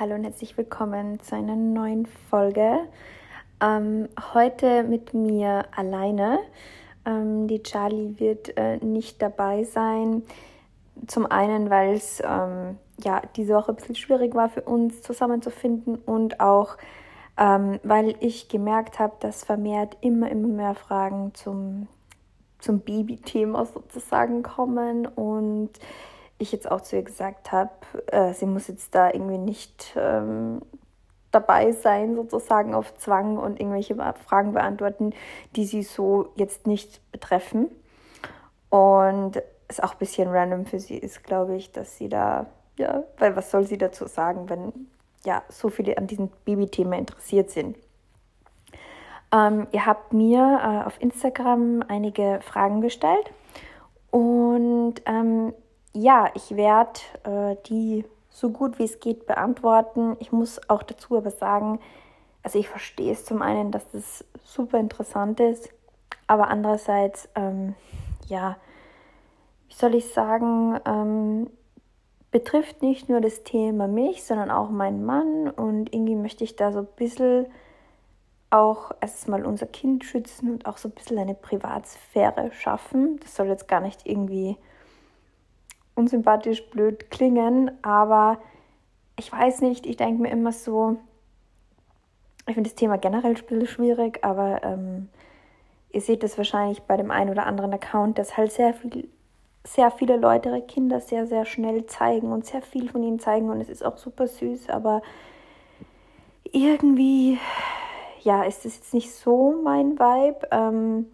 hallo und herzlich willkommen zu einer neuen Folge. Ähm, heute mit mir alleine. Ähm, die Charlie wird äh, nicht dabei sein. Zum einen, weil es ähm, ja diese Woche ein bisschen schwierig war für uns zusammenzufinden und auch ähm, weil ich gemerkt habe, dass vermehrt immer, immer mehr Fragen zum, zum Baby-Thema sozusagen kommen und ich jetzt auch zu ihr gesagt habe, äh, sie muss jetzt da irgendwie nicht ähm, dabei sein, sozusagen auf Zwang und irgendwelche Fragen beantworten, die sie so jetzt nicht betreffen. Und es auch ein bisschen random für sie ist, glaube ich, dass sie da, ja, weil was soll sie dazu sagen, wenn ja so viele an diesem Babythema interessiert sind. Ähm, ihr habt mir äh, auf Instagram einige Fragen gestellt und ähm, ja, ich werde äh, die so gut wie es geht beantworten. Ich muss auch dazu aber sagen, also ich verstehe es zum einen, dass das super interessant ist, aber andererseits, ähm, ja, wie soll ich sagen, ähm, betrifft nicht nur das Thema mich, sondern auch meinen Mann und irgendwie möchte ich da so ein bisschen auch erstmal unser Kind schützen und auch so ein bisschen eine Privatsphäre schaffen. Das soll jetzt gar nicht irgendwie unsympathisch blöd klingen, aber ich weiß nicht, ich denke mir immer so, ich finde das Thema generell schwierig, aber ähm, ihr seht das wahrscheinlich bei dem einen oder anderen Account, dass halt sehr viel, sehr viele Leute ihre Kinder sehr, sehr schnell zeigen und sehr viel von ihnen zeigen und es ist auch super süß, aber irgendwie, ja, ist das jetzt nicht so mein Vibe. Ähm,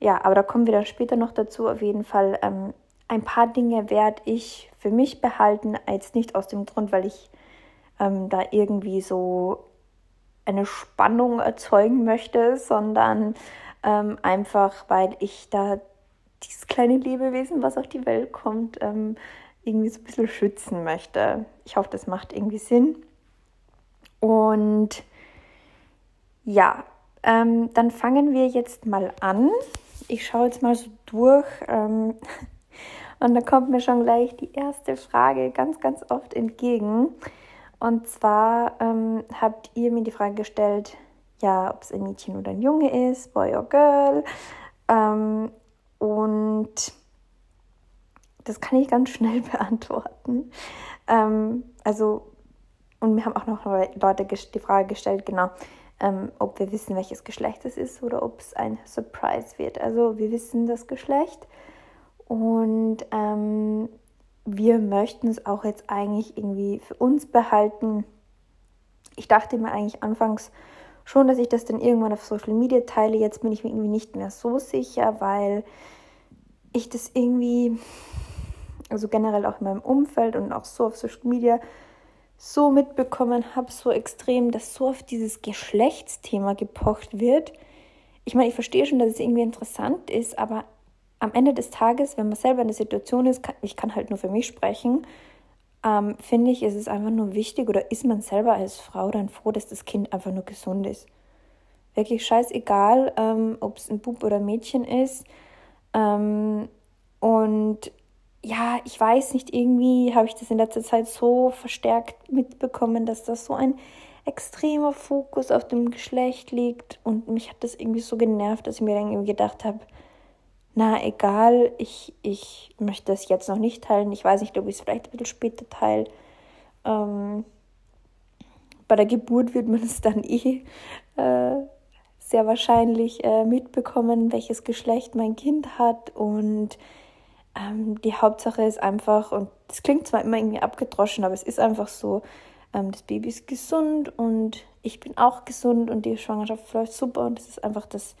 ja, aber da kommen wir dann später noch dazu. Auf jeden Fall ähm, ein paar Dinge werde ich für mich behalten, jetzt nicht aus dem Grund, weil ich ähm, da irgendwie so eine Spannung erzeugen möchte, sondern ähm, einfach, weil ich da dieses kleine Lebewesen, was auf die Welt kommt, ähm, irgendwie so ein bisschen schützen möchte. Ich hoffe, das macht irgendwie Sinn. Und ja, ähm, dann fangen wir jetzt mal an. Ich schaue jetzt mal so durch. Und da kommt mir schon gleich die erste Frage ganz, ganz oft entgegen. Und zwar ähm, habt ihr mir die Frage gestellt, ja, ob es ein Mädchen oder ein Junge ist, Boy or Girl. Ähm, und das kann ich ganz schnell beantworten. Ähm, also, und mir haben auch noch Leute die Frage gestellt, genau, ähm, ob wir wissen, welches Geschlecht es ist oder ob es ein Surprise wird. Also, wir wissen das Geschlecht. Und ähm, wir möchten es auch jetzt eigentlich irgendwie für uns behalten. Ich dachte mir eigentlich anfangs schon, dass ich das dann irgendwann auf Social Media teile. Jetzt bin ich mir irgendwie nicht mehr so sicher, weil ich das irgendwie, also generell auch in meinem Umfeld und auch so auf Social Media, so mitbekommen habe, so extrem, dass so auf dieses Geschlechtsthema gepocht wird. Ich meine, ich verstehe schon, dass es irgendwie interessant ist, aber am Ende des Tages, wenn man selber in der Situation ist, kann, ich kann halt nur für mich sprechen, ähm, finde ich, ist es einfach nur wichtig oder ist man selber als Frau dann froh, dass das Kind einfach nur gesund ist. Wirklich scheißegal, ähm, ob es ein Bub oder ein Mädchen ist. Ähm, und ja, ich weiß nicht, irgendwie habe ich das in letzter Zeit so verstärkt mitbekommen, dass das so ein extremer Fokus auf dem Geschlecht liegt. Und mich hat das irgendwie so genervt, dass ich mir dann irgendwie gedacht habe, na egal, ich, ich möchte das jetzt noch nicht teilen. Ich weiß nicht, ob ich es vielleicht ein bisschen später teile. Ähm, bei der Geburt wird man es dann eh äh, sehr wahrscheinlich äh, mitbekommen, welches Geschlecht mein Kind hat. Und ähm, die Hauptsache ist einfach, und das klingt zwar immer irgendwie abgedroschen, aber es ist einfach so, ähm, das Baby ist gesund und ich bin auch gesund und die Schwangerschaft läuft super und das ist einfach das,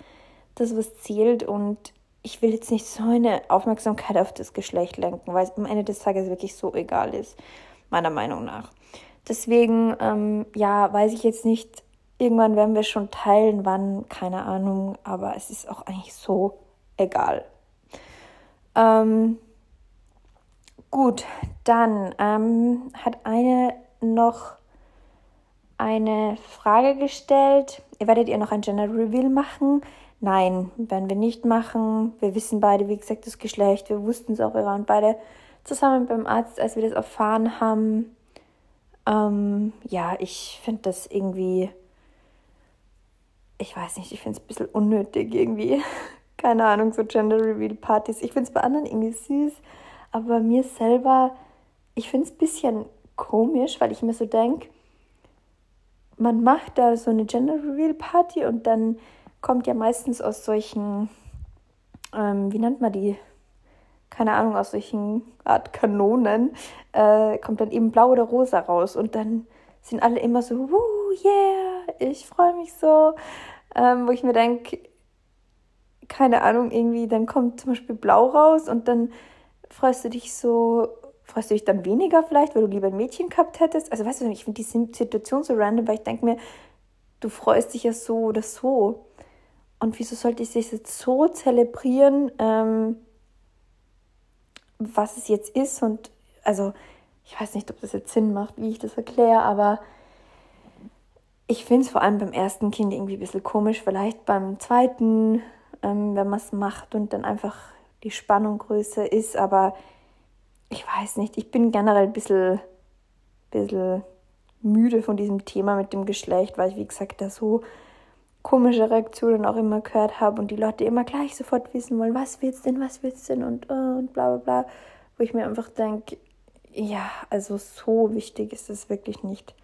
das was zählt. Und ich will jetzt nicht so eine Aufmerksamkeit auf das Geschlecht lenken, weil es am Ende des Tages wirklich so egal ist, meiner Meinung nach. Deswegen, ähm, ja, weiß ich jetzt nicht, irgendwann werden wir schon teilen, wann, keine Ahnung, aber es ist auch eigentlich so egal. Ähm, gut, dann ähm, hat eine noch eine Frage gestellt. Werdet ihr noch ein Gender Reveal machen? Nein, werden wir nicht machen. Wir wissen beide, wie gesagt, das Geschlecht. Wir wussten es auch, wir waren beide zusammen beim Arzt, als wir das erfahren haben. Ähm, ja, ich finde das irgendwie, ich weiß nicht, ich finde es ein bisschen unnötig irgendwie. Keine Ahnung, so Gender Reveal Partys. Ich finde es bei anderen irgendwie süß, aber bei mir selber, ich finde es ein bisschen komisch, weil ich mir so denke, man macht da so eine Gender Reveal Party und dann kommt ja meistens aus solchen, ähm, wie nennt man die? Keine Ahnung, aus solchen Art Kanonen, äh, kommt dann eben blau oder rosa raus und dann sind alle immer so, Woo, yeah, ich freue mich so, ähm, wo ich mir denke, keine Ahnung, irgendwie, dann kommt zum Beispiel blau raus und dann freust du dich so, freust du dich dann weniger vielleicht, weil du lieber ein Mädchen gehabt hättest? Also weißt du, ich finde die Situation so random, weil ich denke mir, du freust dich ja so oder so. Und wieso sollte ich das jetzt so zelebrieren, ähm, was es jetzt ist? Und also, ich weiß nicht, ob das jetzt Sinn macht, wie ich das erkläre, aber ich finde es vor allem beim ersten Kind irgendwie ein bisschen komisch. Vielleicht beim zweiten, ähm, wenn man es macht und dann einfach die Spannung größer ist. Aber ich weiß nicht, ich bin generell ein bisschen, bisschen müde von diesem Thema mit dem Geschlecht, weil ich, wie gesagt, da so komische Reaktionen auch immer gehört habe und die Leute immer gleich sofort wissen wollen, was willst denn, was willst denn und, uh, und bla bla bla. Wo ich mir einfach denke, ja, also so wichtig ist es wirklich nicht.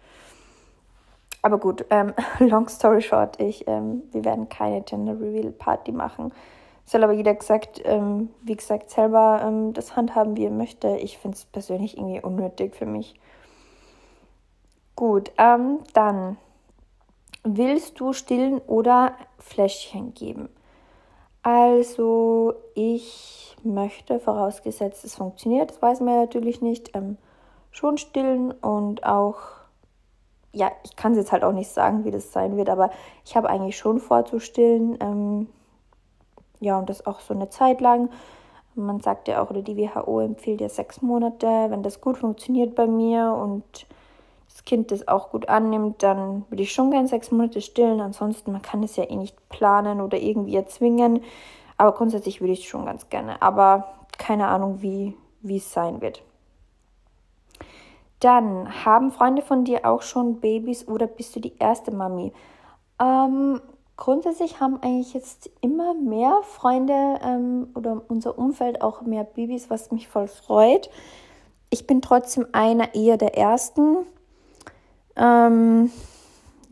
Aber gut, ähm, long story short, ich, ähm, wir werden keine Gender Reveal Party machen. Soll aber jeder gesagt, ähm, wie gesagt, selber ähm, das handhaben, wie er möchte. Ich finde es persönlich irgendwie unnötig für mich. Gut, ähm, dann willst du stillen oder Fläschchen geben? Also ich möchte, vorausgesetzt es funktioniert, das weiß man ja natürlich nicht, ähm, schon stillen und auch, ja, ich kann es jetzt halt auch nicht sagen, wie das sein wird, aber ich habe eigentlich schon vor zu stillen. Ja, und das auch so eine Zeit lang. Man sagt ja auch, oder die WHO empfiehlt ja sechs Monate. Wenn das gut funktioniert bei mir und das Kind das auch gut annimmt, dann würde ich schon gerne sechs Monate stillen. Ansonsten, man kann es ja eh nicht planen oder irgendwie erzwingen. Aber grundsätzlich würde ich es schon ganz gerne. Aber keine Ahnung, wie, wie es sein wird. Dann, haben Freunde von dir auch schon Babys oder bist du die erste Mami? Ähm, grundsätzlich haben eigentlich jetzt immer mehr Freunde ähm, oder unser Umfeld auch mehr Babys, was mich voll freut. Ich bin trotzdem einer eher der ersten. Ähm,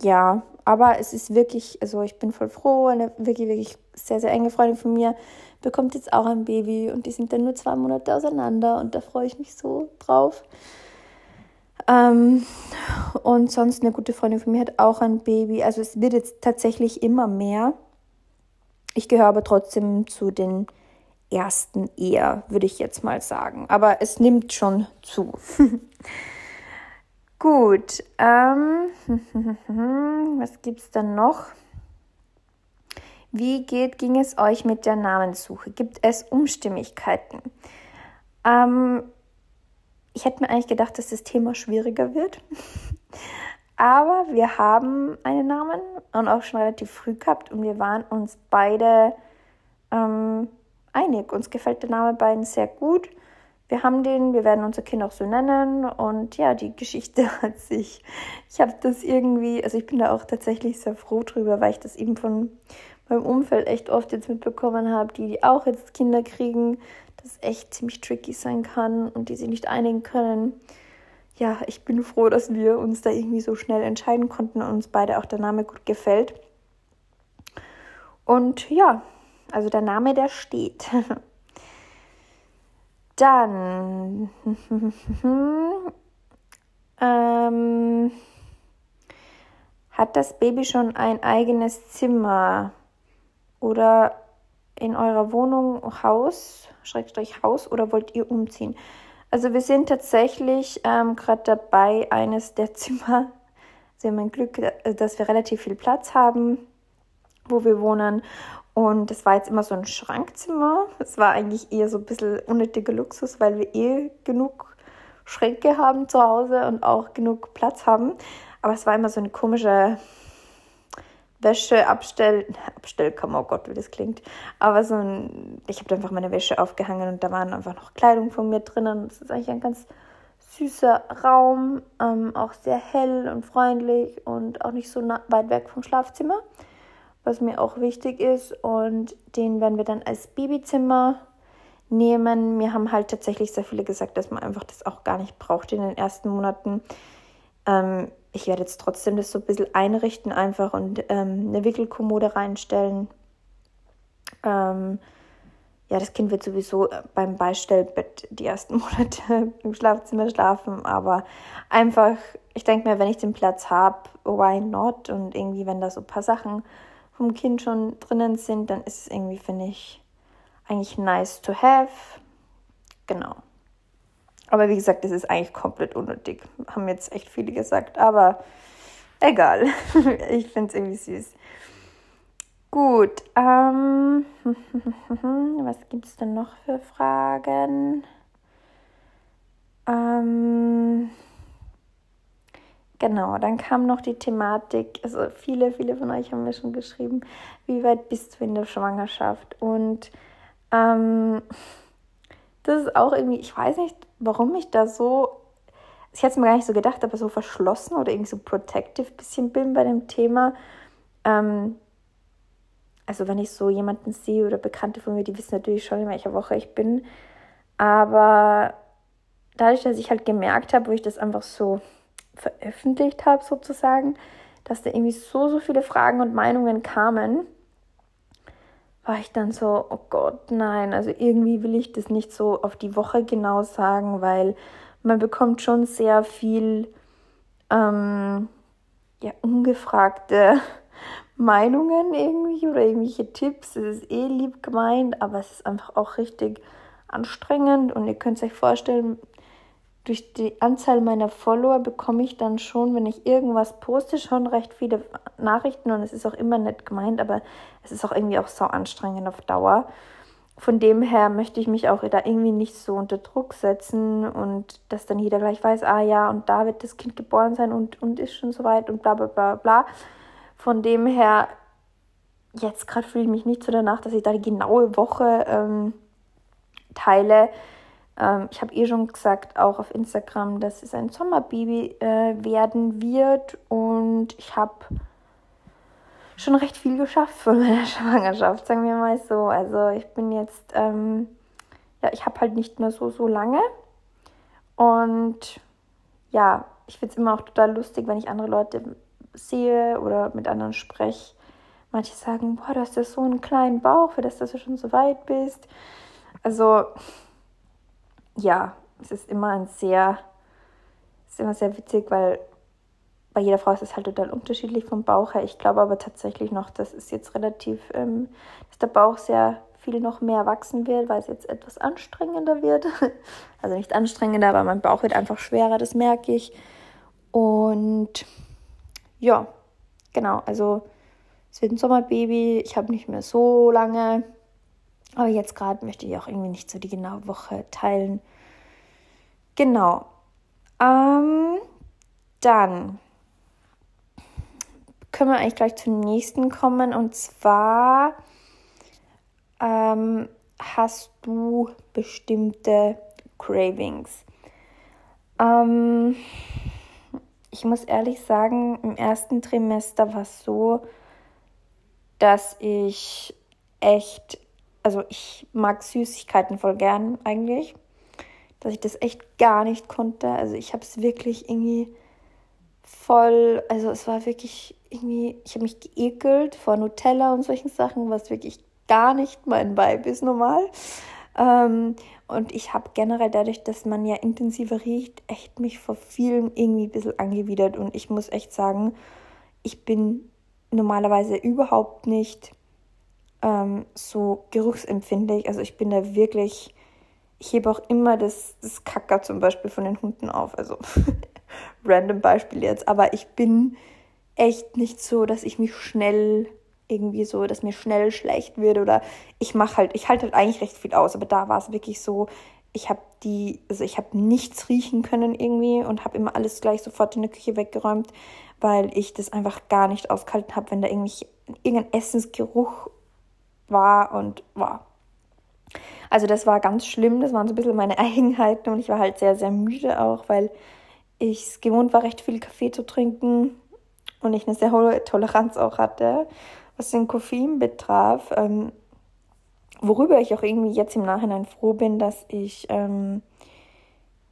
ja, aber es ist wirklich, also ich bin voll froh, eine wirklich, wirklich sehr, sehr enge Freundin von mir bekommt jetzt auch ein Baby und die sind dann nur zwei Monate auseinander und da freue ich mich so drauf. Ähm, und sonst eine gute Freundin von mir hat auch ein Baby. Also es wird jetzt tatsächlich immer mehr. Ich gehöre aber trotzdem zu den ersten eher, würde ich jetzt mal sagen. Aber es nimmt schon zu. Gut, ähm, was gibt es dann noch? Wie geht, ging es euch mit der Namenssuche? Gibt es Umstimmigkeiten? Ähm, ich hätte mir eigentlich gedacht, dass das Thema schwieriger wird. Aber wir haben einen Namen und auch schon relativ früh gehabt und wir waren uns beide ähm, einig. Uns gefällt der Name beiden sehr gut wir haben den, wir werden unser Kind auch so nennen und ja, die Geschichte hat sich, ich habe das irgendwie, also ich bin da auch tatsächlich sehr froh drüber, weil ich das eben von meinem Umfeld echt oft jetzt mitbekommen habe, die, die auch jetzt Kinder kriegen, das echt ziemlich tricky sein kann und die sich nicht einigen können. Ja, ich bin froh, dass wir uns da irgendwie so schnell entscheiden konnten und uns beide auch der Name gut gefällt. Und ja, also der Name, der steht. Dann ähm, hat das Baby schon ein eigenes Zimmer oder in eurer Wohnung, Haus, Schrägstrich Haus oder wollt ihr umziehen? Also wir sind tatsächlich ähm, gerade dabei, eines der Zimmer, wir haben ein Glück, dass wir relativ viel Platz haben, wo wir wohnen und das war jetzt immer so ein Schrankzimmer. Es war eigentlich eher so ein bisschen unnötiger Luxus, weil wir eh genug Schränke haben zu Hause und auch genug Platz haben. Aber es war immer so eine komische Wäsche abstell Abstellkammer, oh Gott, wie das klingt. Aber so ein, ich habe einfach meine Wäsche aufgehangen und da waren einfach noch Kleidung von mir drinnen. Das ist eigentlich ein ganz süßer Raum, ähm, auch sehr hell und freundlich und auch nicht so weit weg vom Schlafzimmer, was mir auch wichtig ist. Und den werden wir dann als Babyzimmer nehmen. Mir haben halt tatsächlich sehr viele gesagt, dass man einfach das auch gar nicht braucht in den ersten Monaten. Ähm, ich werde jetzt trotzdem das so ein bisschen einrichten einfach und ähm, eine Wickelkommode reinstellen. Ähm, ja, das Kind wird sowieso äh, beim Beistellbett die ersten Monate im Schlafzimmer schlafen, aber einfach, ich denke mir, wenn ich den Platz habe, why not? Und irgendwie, wenn da so ein paar Sachen vom Kind schon drinnen sind, dann ist es irgendwie, finde ich, eigentlich nice to have. Genau. Aber wie gesagt, das ist eigentlich komplett unnötig. Haben jetzt echt viele gesagt, aber egal. ich finde es irgendwie süß. Gut, ähm, was gibt es denn noch für Fragen? Ähm, genau, dann kam noch die Thematik, also viele, viele von euch haben mir schon geschrieben, wie weit bist du in der Schwangerschaft? Und ähm, das ist auch irgendwie, ich weiß nicht, warum ich da so, ich hätte es mir gar nicht so gedacht, aber so verschlossen oder irgendwie so protective bisschen bin bei dem Thema. Ähm, also wenn ich so jemanden sehe oder Bekannte von mir, die wissen natürlich schon, in welcher Woche ich bin. Aber dadurch, dass ich halt gemerkt habe, wo ich das einfach so veröffentlicht habe, sozusagen, dass da irgendwie so, so viele Fragen und Meinungen kamen, war ich dann so, oh Gott, nein, also irgendwie will ich das nicht so auf die Woche genau sagen, weil man bekommt schon sehr viel ähm, ja, ungefragte Meinungen irgendwie oder irgendwelche Tipps. Es ist eh lieb gemeint, aber es ist einfach auch richtig anstrengend. Und ihr könnt euch vorstellen, durch die Anzahl meiner Follower bekomme ich dann schon, wenn ich irgendwas poste, schon recht viele Nachrichten und es ist auch immer nett gemeint, aber es ist auch irgendwie auch so anstrengend auf Dauer. Von dem her möchte ich mich auch da irgendwie nicht so unter Druck setzen und dass dann jeder gleich weiß, ah ja, und da wird das Kind geboren sein und, und ist schon soweit und bla bla bla bla. Von dem her, jetzt gerade fühle ich mich nicht so danach, dass ich da die genaue Woche ähm, teile. Ähm, ich habe eh schon gesagt, auch auf Instagram, dass es ein Sommerbaby äh, werden wird. Und ich habe schon recht viel geschafft von meiner Schwangerschaft, sagen wir mal so. Also ich bin jetzt, ähm, ja, ich habe halt nicht mehr so, so lange. Und ja, ich finde es immer auch total lustig, wenn ich andere Leute sehe oder mit anderen spreche. Manche sagen, boah, du hast ja so einen kleinen Bauch, für das, dass du schon so weit bist. Also, ja, es ist immer ein sehr, es ist immer sehr witzig, weil bei jeder Frau ist es halt total unterschiedlich vom Bauch her. Ich glaube aber tatsächlich noch, dass es jetzt relativ, ähm, dass der Bauch sehr viel noch mehr wachsen wird, weil es jetzt etwas anstrengender wird. Also nicht anstrengender, aber mein Bauch wird einfach schwerer, das merke ich. Und ja, genau, also es wird ein Sommerbaby. Ich habe nicht mehr so lange. Aber jetzt gerade möchte ich auch irgendwie nicht so die genaue Woche teilen. Genau. Ähm, dann können wir eigentlich gleich zum nächsten kommen. Und zwar ähm, hast du bestimmte Cravings. Ähm, ich muss ehrlich sagen, im ersten Trimester war es so, dass ich echt, also ich mag Süßigkeiten voll gern eigentlich, dass ich das echt gar nicht konnte. Also ich habe es wirklich irgendwie voll, also es war wirklich irgendwie, ich habe mich geekelt vor Nutella und solchen Sachen, was wirklich gar nicht mein Vibe ist normal. Ähm, und ich habe generell dadurch, dass man ja intensiver riecht, echt mich vor vielen irgendwie ein bisschen angewidert. Und ich muss echt sagen, ich bin normalerweise überhaupt nicht ähm, so geruchsempfindlich. Also ich bin da wirklich, ich hebe auch immer das, das Kacker zum Beispiel von den Hunden auf. Also random Beispiel jetzt. Aber ich bin echt nicht so, dass ich mich schnell irgendwie so, dass mir schnell schlecht wird oder ich mache halt, ich halte halt eigentlich recht viel aus, aber da war es wirklich so, ich habe die, also ich habe nichts riechen können irgendwie und habe immer alles gleich sofort in der Küche weggeräumt, weil ich das einfach gar nicht ausgehalten habe, wenn da irgendwie irgendein Essensgeruch war und war. Also das war ganz schlimm, das waren so ein bisschen meine Eigenheiten und ich war halt sehr, sehr müde auch, weil ich es gewohnt war, recht viel Kaffee zu trinken und ich eine sehr hohe Toleranz auch hatte, was den Koffein betraf. Ähm, worüber ich auch irgendwie jetzt im Nachhinein froh bin, dass ich ähm,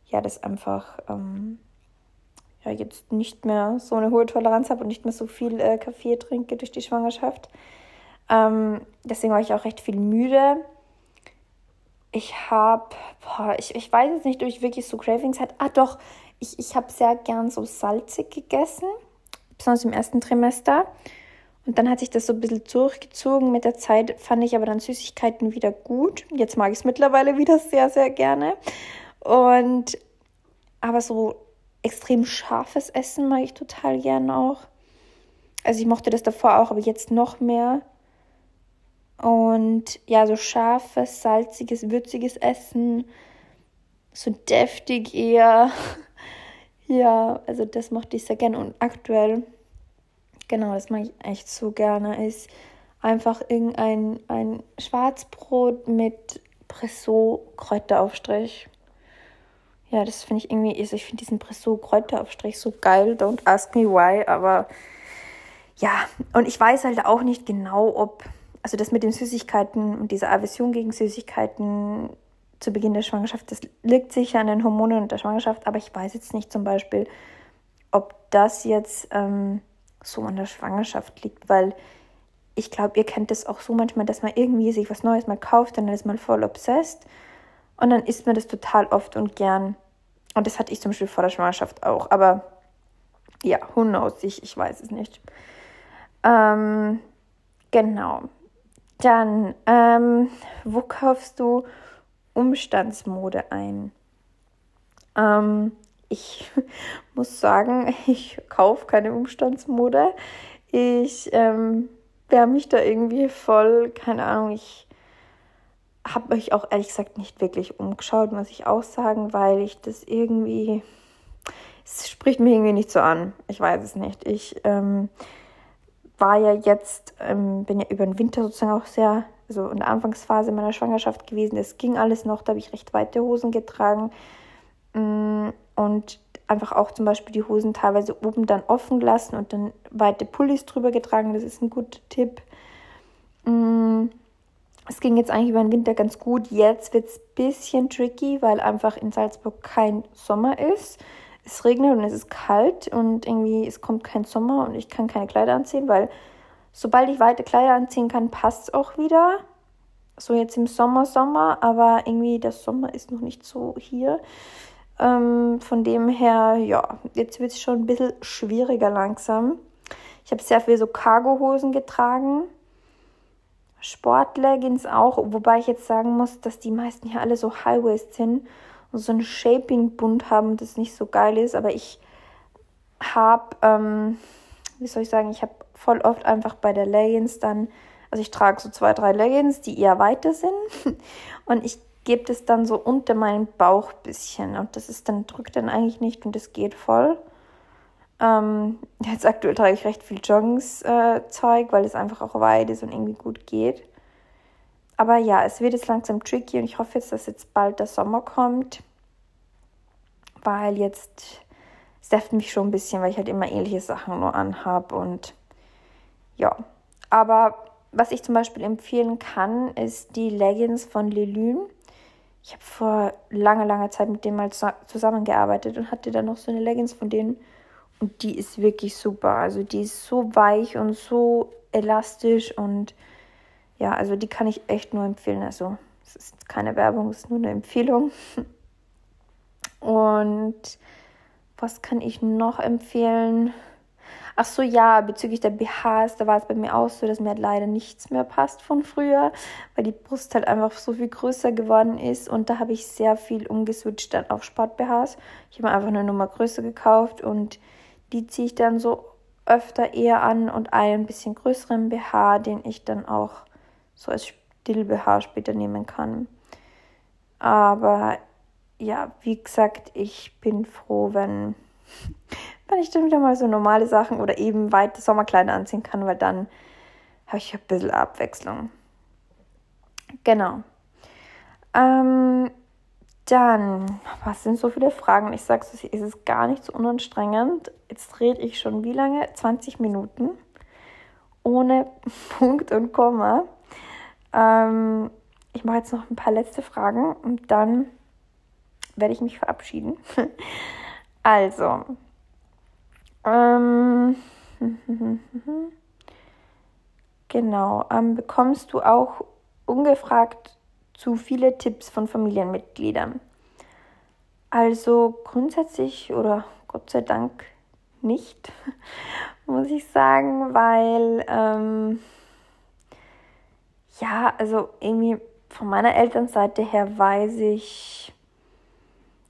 ja das einfach ähm, ja jetzt nicht mehr so eine hohe Toleranz habe und nicht mehr so viel äh, Kaffee trinke durch die Schwangerschaft. Ähm, deswegen war ich auch recht viel müde. Ich habe, ich, ich weiß jetzt nicht, ob ich wirklich so Cravings hatte. Ah, doch, ich, ich habe sehr gern so salzig gegessen, besonders im ersten Trimester. Und dann hat sich das so ein bisschen zurückgezogen. Mit der Zeit fand ich aber dann Süßigkeiten wieder gut. Jetzt mag ich es mittlerweile wieder sehr, sehr gerne. Und aber so extrem scharfes Essen mag ich total gern auch. Also ich mochte das davor auch, aber jetzt noch mehr. Und ja, so scharfes, salziges, würziges Essen. So deftig eher. ja, also das mochte ich sehr gerne. Und aktuell, genau, das mag ich echt so gerne, ist einfach irgendein ein Schwarzbrot mit Presso-Kräuteraufstrich. Ja, das finde ich irgendwie, also ich finde diesen Presso-Kräuteraufstrich so geil. Don't ask me why, aber ja, und ich weiß halt auch nicht genau, ob also das mit den Süßigkeiten und dieser Aversion gegen Süßigkeiten zu Beginn der Schwangerschaft, das liegt sicher an den Hormonen und der Schwangerschaft, aber ich weiß jetzt nicht zum Beispiel, ob das jetzt ähm, so an der Schwangerschaft liegt, weil ich glaube, ihr kennt das auch so manchmal, dass man irgendwie sich was Neues mal kauft, dann ist man voll obsessed und dann isst man das total oft und gern. Und das hatte ich zum Beispiel vor der Schwangerschaft auch, aber ja, who knows, ich, ich weiß es nicht. Ähm, genau. Dann, ähm, wo kaufst du Umstandsmode ein? Ähm, ich muss sagen, ich kaufe keine Umstandsmode. Ich ähm, wehre mich da irgendwie voll, keine Ahnung, ich habe mich auch ehrlich gesagt nicht wirklich umgeschaut, muss ich auch sagen, weil ich das irgendwie, es spricht mir irgendwie nicht so an. Ich weiß es nicht. Ich ähm, war ja jetzt, ähm, bin ja über den Winter sozusagen auch sehr, also in der Anfangsphase meiner Schwangerschaft gewesen. Es ging alles noch, da habe ich recht weite Hosen getragen. Mm, und einfach auch zum Beispiel die Hosen teilweise oben dann offen gelassen und dann weite Pullis drüber getragen. Das ist ein guter Tipp. Mm, es ging jetzt eigentlich über den Winter ganz gut. Jetzt wird es ein bisschen tricky, weil einfach in Salzburg kein Sommer ist es regnet und es ist kalt und irgendwie es kommt kein Sommer und ich kann keine Kleider anziehen, weil sobald ich weite Kleider anziehen kann, passt es auch wieder. So jetzt im Sommer, Sommer, aber irgendwie der Sommer ist noch nicht so hier. Ähm, von dem her, ja, jetzt wird es schon ein bisschen schwieriger langsam. Ich habe sehr viel so Cargo-Hosen getragen. Sportleggings auch, wobei ich jetzt sagen muss, dass die meisten hier alle so High-Waist sind so ein Shaping-Bund haben, das nicht so geil ist. Aber ich habe, ähm, wie soll ich sagen, ich habe voll oft einfach bei der Leggings dann, also ich trage so zwei, drei Leggings, die eher weiter sind. Und ich gebe das dann so unter meinen Bauch bisschen. Und das ist dann, drückt dann eigentlich nicht und das geht voll. Ähm, jetzt aktuell trage ich recht viel Joggings-Zeug, äh, weil es einfach auch weit ist und irgendwie gut geht. Aber ja, es wird jetzt langsam tricky und ich hoffe jetzt, dass jetzt bald der Sommer kommt, weil jetzt es nervt mich schon ein bisschen, weil ich halt immer ähnliche Sachen nur anhabe und ja. Aber was ich zum Beispiel empfehlen kann, ist die Leggings von Lelune. Ich habe vor langer, langer Zeit mit denen mal zusammengearbeitet und hatte dann noch so eine Leggings von denen und die ist wirklich super. Also die ist so weich und so elastisch und ja, also die kann ich echt nur empfehlen. Also es ist keine Werbung, es ist nur eine Empfehlung. Und was kann ich noch empfehlen? Ach so, ja, bezüglich der BHs, da war es bei mir auch so, dass mir halt leider nichts mehr passt von früher, weil die Brust halt einfach so viel größer geworden ist und da habe ich sehr viel umgeswitcht dann auf Sport-BHs. Ich habe mir einfach eine Nummer größer gekauft und die ziehe ich dann so öfter eher an und einen bisschen größeren BH, den ich dann auch so als Still-BH später nehmen kann. Aber ja, wie gesagt, ich bin froh, wenn, wenn ich dann wieder mal so normale Sachen oder eben weite Sommerkleider anziehen kann, weil dann habe ich ein bisschen Abwechslung. Genau. Ähm, dann, was sind so viele Fragen? Ich sag's, es ist gar nicht so unanstrengend. Jetzt rede ich schon wie lange? 20 Minuten. Ohne Punkt und Komma. Ähm, ich mache jetzt noch ein paar letzte Fragen und dann werde ich mich verabschieden. also, ähm, genau, ähm, bekommst du auch ungefragt zu viele Tipps von Familienmitgliedern? Also grundsätzlich oder Gott sei Dank nicht, muss ich sagen, weil ähm, ja, also irgendwie von meiner Elternseite her weiß ich,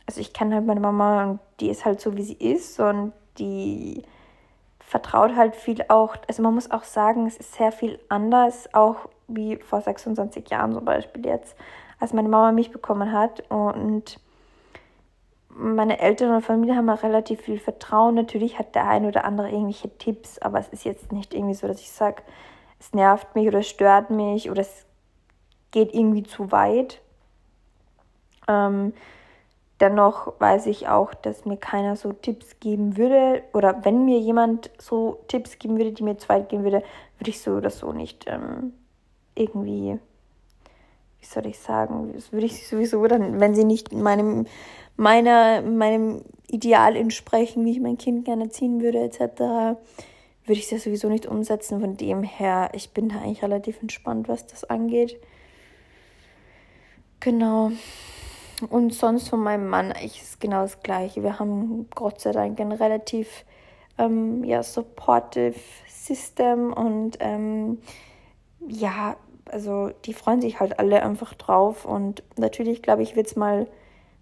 also ich kenne halt meine Mama und die ist halt so, wie sie ist und die vertraut halt viel auch, also man muss auch sagen, es ist sehr viel anders, auch wie vor 26 Jahren zum Beispiel jetzt, als meine Mama mich bekommen hat und meine Eltern und Familie haben auch relativ viel Vertrauen. Natürlich hat der ein oder andere irgendwelche Tipps, aber es ist jetzt nicht irgendwie so, dass ich sage, es nervt mich oder es stört mich oder es geht irgendwie zu weit. Ähm, dennoch weiß ich auch, dass mir keiner so Tipps geben würde oder wenn mir jemand so Tipps geben würde, die mir zu weit gehen würde, würde ich so oder so nicht ähm, irgendwie, wie soll ich sagen, das würde ich sowieso dann, wenn sie nicht meinem, meiner, meinem Ideal entsprechen, wie ich mein Kind gerne ziehen würde, etc., würde ich das sowieso nicht umsetzen. Von dem her, ich bin da eigentlich relativ entspannt, was das angeht. Genau. Und sonst von meinem Mann ich ist genau das Gleiche. Wir haben Gott sei Dank ein relativ ähm, ja, supportive System und ähm, ja, also die freuen sich halt alle einfach drauf. Und natürlich, glaube ich, wird es mal,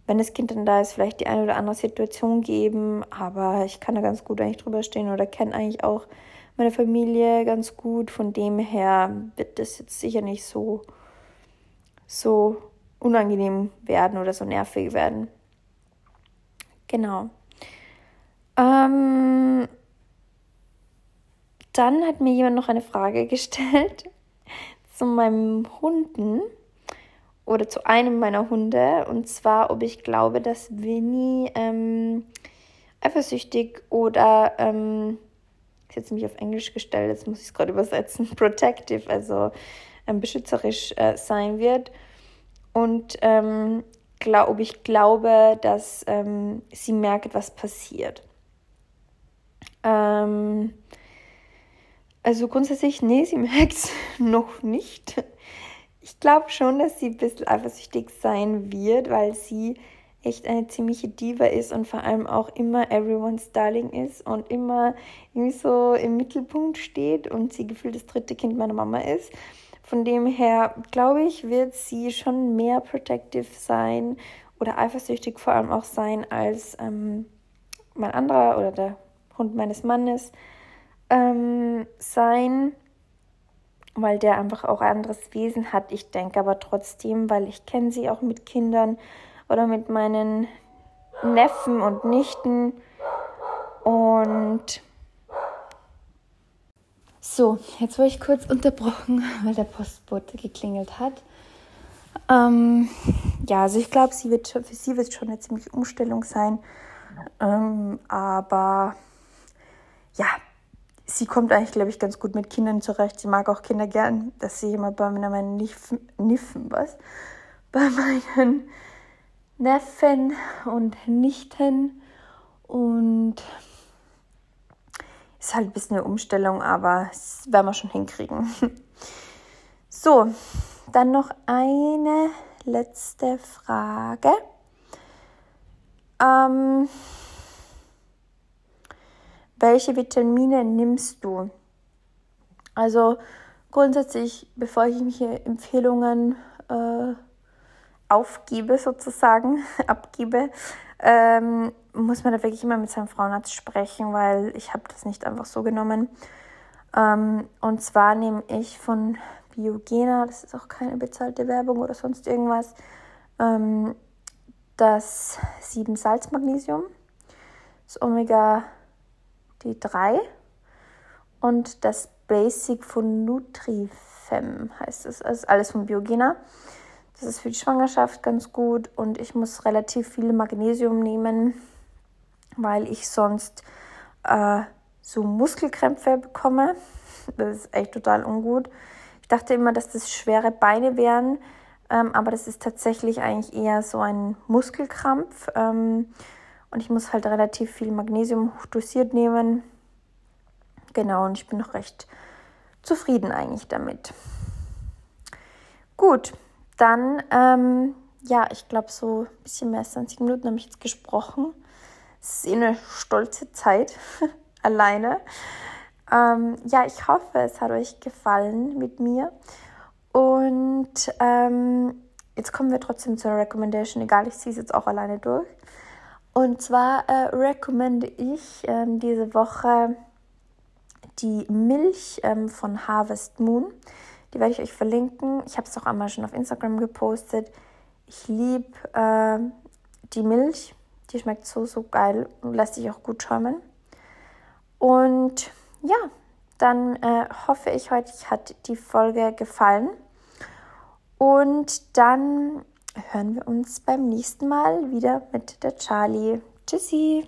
wenn das Kind dann da ist, vielleicht die eine oder andere Situation geben. Aber ich kann da ganz gut eigentlich drüber stehen oder kenne eigentlich auch meine Familie ganz gut. Von dem her wird das jetzt sicher nicht so, so unangenehm werden oder so nervig werden. Genau. Ähm, dann hat mir jemand noch eine Frage gestellt zu meinem Hunden oder zu einem meiner Hunde und zwar, ob ich glaube, dass Winnie ähm, eifersüchtig oder ähm, ist jetzt nämlich auf Englisch gestellt, jetzt muss ich es gerade übersetzen, protective, also ähm, beschützerisch äh, sein wird und ähm, glaub, ich glaube, dass ähm, sie merkt, was passiert. Ähm, also grundsätzlich, nee, sie merkt es noch nicht. Ich glaube schon, dass sie ein bisschen eifersüchtig sein wird, weil sie echt eine ziemliche Diva ist und vor allem auch immer everyone's Darling ist und immer irgendwie so im Mittelpunkt steht und sie gefühlt das dritte Kind meiner Mama ist. Von dem her, glaube ich, wird sie schon mehr protective sein oder eifersüchtig vor allem auch sein als ähm, mein anderer oder der Hund meines Mannes ähm, sein, weil der einfach auch ein anderes Wesen hat. Ich denke aber trotzdem, weil ich kenne sie auch mit Kindern oder mit meinen Neffen und Nichten und so, jetzt wurde ich kurz unterbrochen, weil der Postbote geklingelt hat. Ähm, ja, also ich glaube, sie wird für sie wird schon eine ziemliche Umstellung sein. Ähm, aber ja, sie kommt eigentlich, glaube ich, ganz gut mit Kindern zurecht. Sie mag auch Kinder gern. Das sehe ich immer bei meinen Niffen, was? Bei meinen Neffen und Nichten. Und ist halt ein bisschen eine Umstellung, aber das werden wir schon hinkriegen. So, dann noch eine letzte Frage. Ähm, welche Vitamine nimmst du? Also grundsätzlich, bevor ich mich hier Empfehlungen äh, aufgebe, sozusagen, abgebe, ähm, muss man da wirklich immer mit seinem Frauenarzt sprechen, weil ich habe das nicht einfach so genommen. Ähm, und zwar nehme ich von Biogena, das ist auch keine bezahlte Werbung oder sonst irgendwas, ähm, das 7-Salz-Magnesium, das Omega D3 und das Basic von Nutrifem heißt es. Das ist alles von Biogena. Das ist für die Schwangerschaft ganz gut und ich muss relativ viel Magnesium nehmen, weil ich sonst äh, so Muskelkrämpfe bekomme. Das ist echt total ungut. Ich dachte immer, dass das schwere Beine wären, ähm, aber das ist tatsächlich eigentlich eher so ein Muskelkrampf. Ähm, und ich muss halt relativ viel Magnesium hochdosiert nehmen. Genau, und ich bin noch recht zufrieden eigentlich damit. Gut, dann, ähm, ja, ich glaube, so ein bisschen mehr als 20 Minuten habe ich jetzt gesprochen. Es ist eh eine stolze Zeit alleine. Ähm, ja, ich hoffe, es hat euch gefallen mit mir. Und ähm, jetzt kommen wir trotzdem zur Recommendation, egal, ich ziehe es jetzt auch alleine durch. Und zwar äh, recommende ich ähm, diese Woche die Milch ähm, von Harvest Moon. Die werde ich euch verlinken. Ich habe es auch einmal schon auf Instagram gepostet. Ich liebe äh, die Milch. Die schmeckt so, so geil und lässt sich auch gut schäumen. Und ja, dann äh, hoffe ich, heute hat die Folge gefallen. Und dann hören wir uns beim nächsten Mal wieder mit der Charlie. Tschüssi!